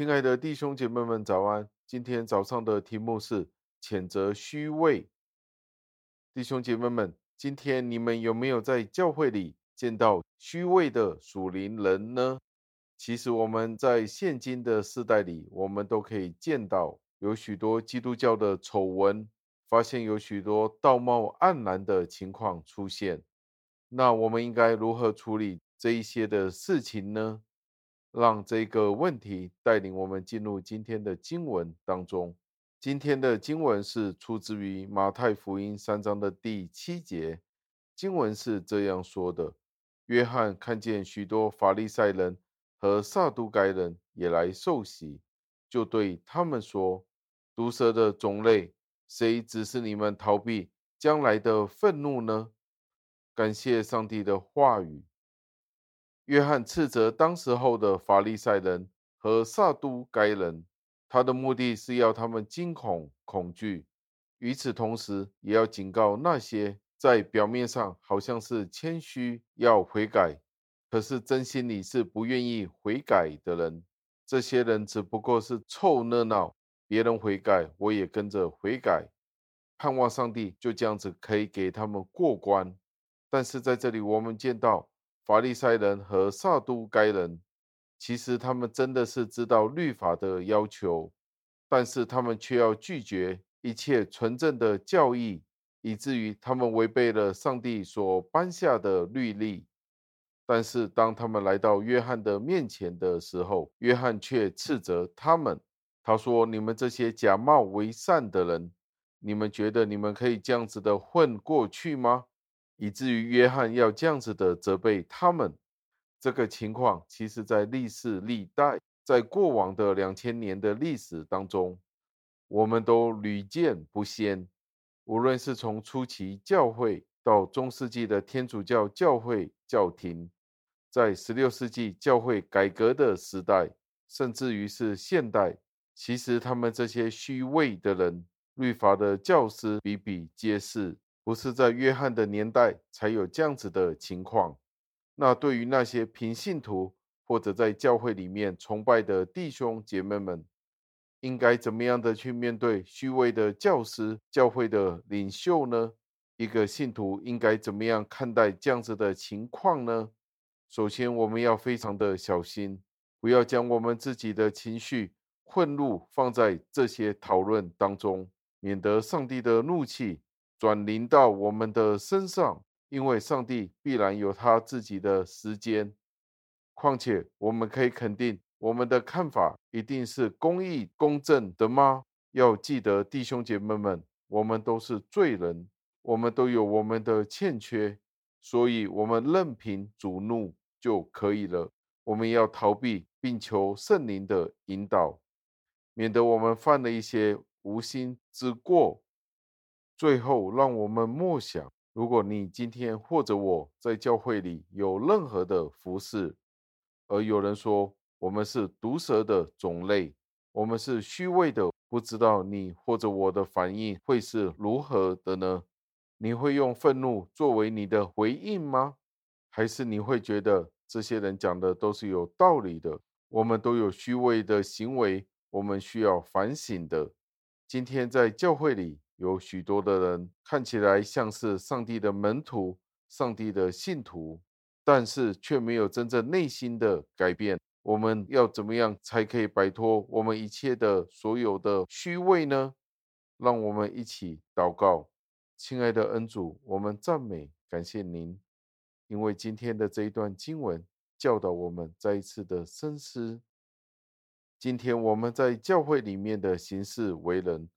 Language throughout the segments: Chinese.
亲爱的弟兄姐妹们，早安！今天早上的题目是谴责虚伪。弟兄姐妹们，今天你们有没有在教会里见到虚伪的属灵人呢？其实我们在现今的世代里，我们都可以见到有许多基督教的丑闻，发现有许多道貌岸然的情况出现。那我们应该如何处理这一些的事情呢？让这个问题带领我们进入今天的经文当中。今天的经文是出自于马太福音三章的第七节。经文是这样说的：约翰看见许多法利赛人和撒都该人也来受洗，就对他们说：“毒蛇的种类，谁指示你们逃避将来的愤怒呢？”感谢上帝的话语。约翰斥责当时候的法利赛人和撒都该人，他的目的是要他们惊恐恐惧，与此同时，也要警告那些在表面上好像是谦虚要悔改，可是真心里是不愿意悔改的人。这些人只不过是凑热闹，别人悔改，我也跟着悔改，盼望上帝就这样子可以给他们过关。但是在这里，我们见到法利赛人和撒都该人，其实他们真的是知道律法的要求，但是他们却要拒绝一切纯正的教义，以至于他们违背了上帝所颁下的律例。但是当他们来到约翰的面前的时候，约翰却斥责他们，他说：“你们这些假冒为善的人，你们觉得你们可以这样子的混过去吗？”以至于约翰要这样子的责备他们，这个情况其实在历世历代，在过往的两千年的历史当中，我们都屡见不鲜。无论是从初期教会到中世纪的天主教教会教廷，在十六世纪教会改革的时代，甚至于是现代，其实他们这些虚伪的人，律法的教师比比皆是。不是在约翰的年代才有这样子的情况。那对于那些平信徒或者在教会里面崇拜的弟兄姐妹们，应该怎么样的去面对虚伪的教师、教会的领袖呢？一个信徒应该怎么样看待这样子的情况呢？首先，我们要非常的小心，不要将我们自己的情绪、混入放在这些讨论当中，免得上帝的怒气。转临到我们的身上，因为上帝必然有他自己的时间。况且，我们可以肯定，我们的看法一定是公义、公正的吗？要记得，弟兄姐妹们，我们都是罪人，我们都有我们的欠缺，所以，我们任凭主怒就可以了。我们要逃避，并求圣灵的引导，免得我们犯了一些无心之过。最后，让我们默想：如果你今天或者我在教会里有任何的服饰，而有人说我们是毒蛇的种类，我们是虚伪的，不知道你或者我的反应会是如何的呢？你会用愤怒作为你的回应吗？还是你会觉得这些人讲的都是有道理的？我们都有虚伪的行为，我们需要反省的。今天在教会里。有许多的人看起来像是上帝的门徒、上帝的信徒，但是却没有真正内心的改变。我们要怎么样才可以摆脱我们一切的所有的虚伪呢？让我们一起祷告，亲爱的恩主，我们赞美感谢您，因为今天的这一段经文教导我们再一次的深思。今天我们在教会里面的行事为人。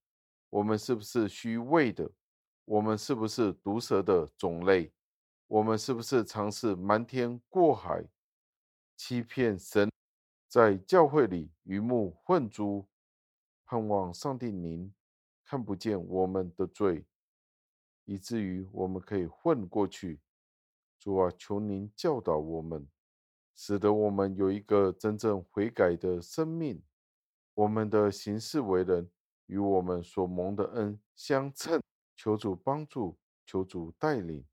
我们是不是虚伪的？我们是不是毒蛇的种类？我们是不是尝试瞒天过海，欺骗神，在教会里鱼目混珠，盼望上帝您看不见我们的罪，以至于我们可以混过去。主啊，求您教导我们，使得我们有一个真正悔改的生命。我们的行事为人。与我们所蒙的恩相称，求主帮助，求主带领，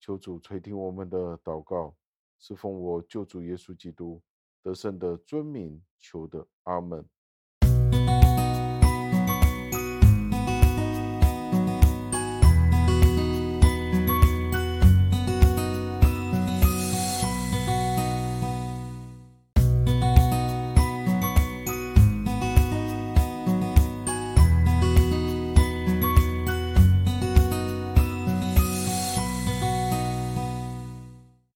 求主垂听我们的祷告，是奉我救主耶稣基督得胜的尊名求的，阿门。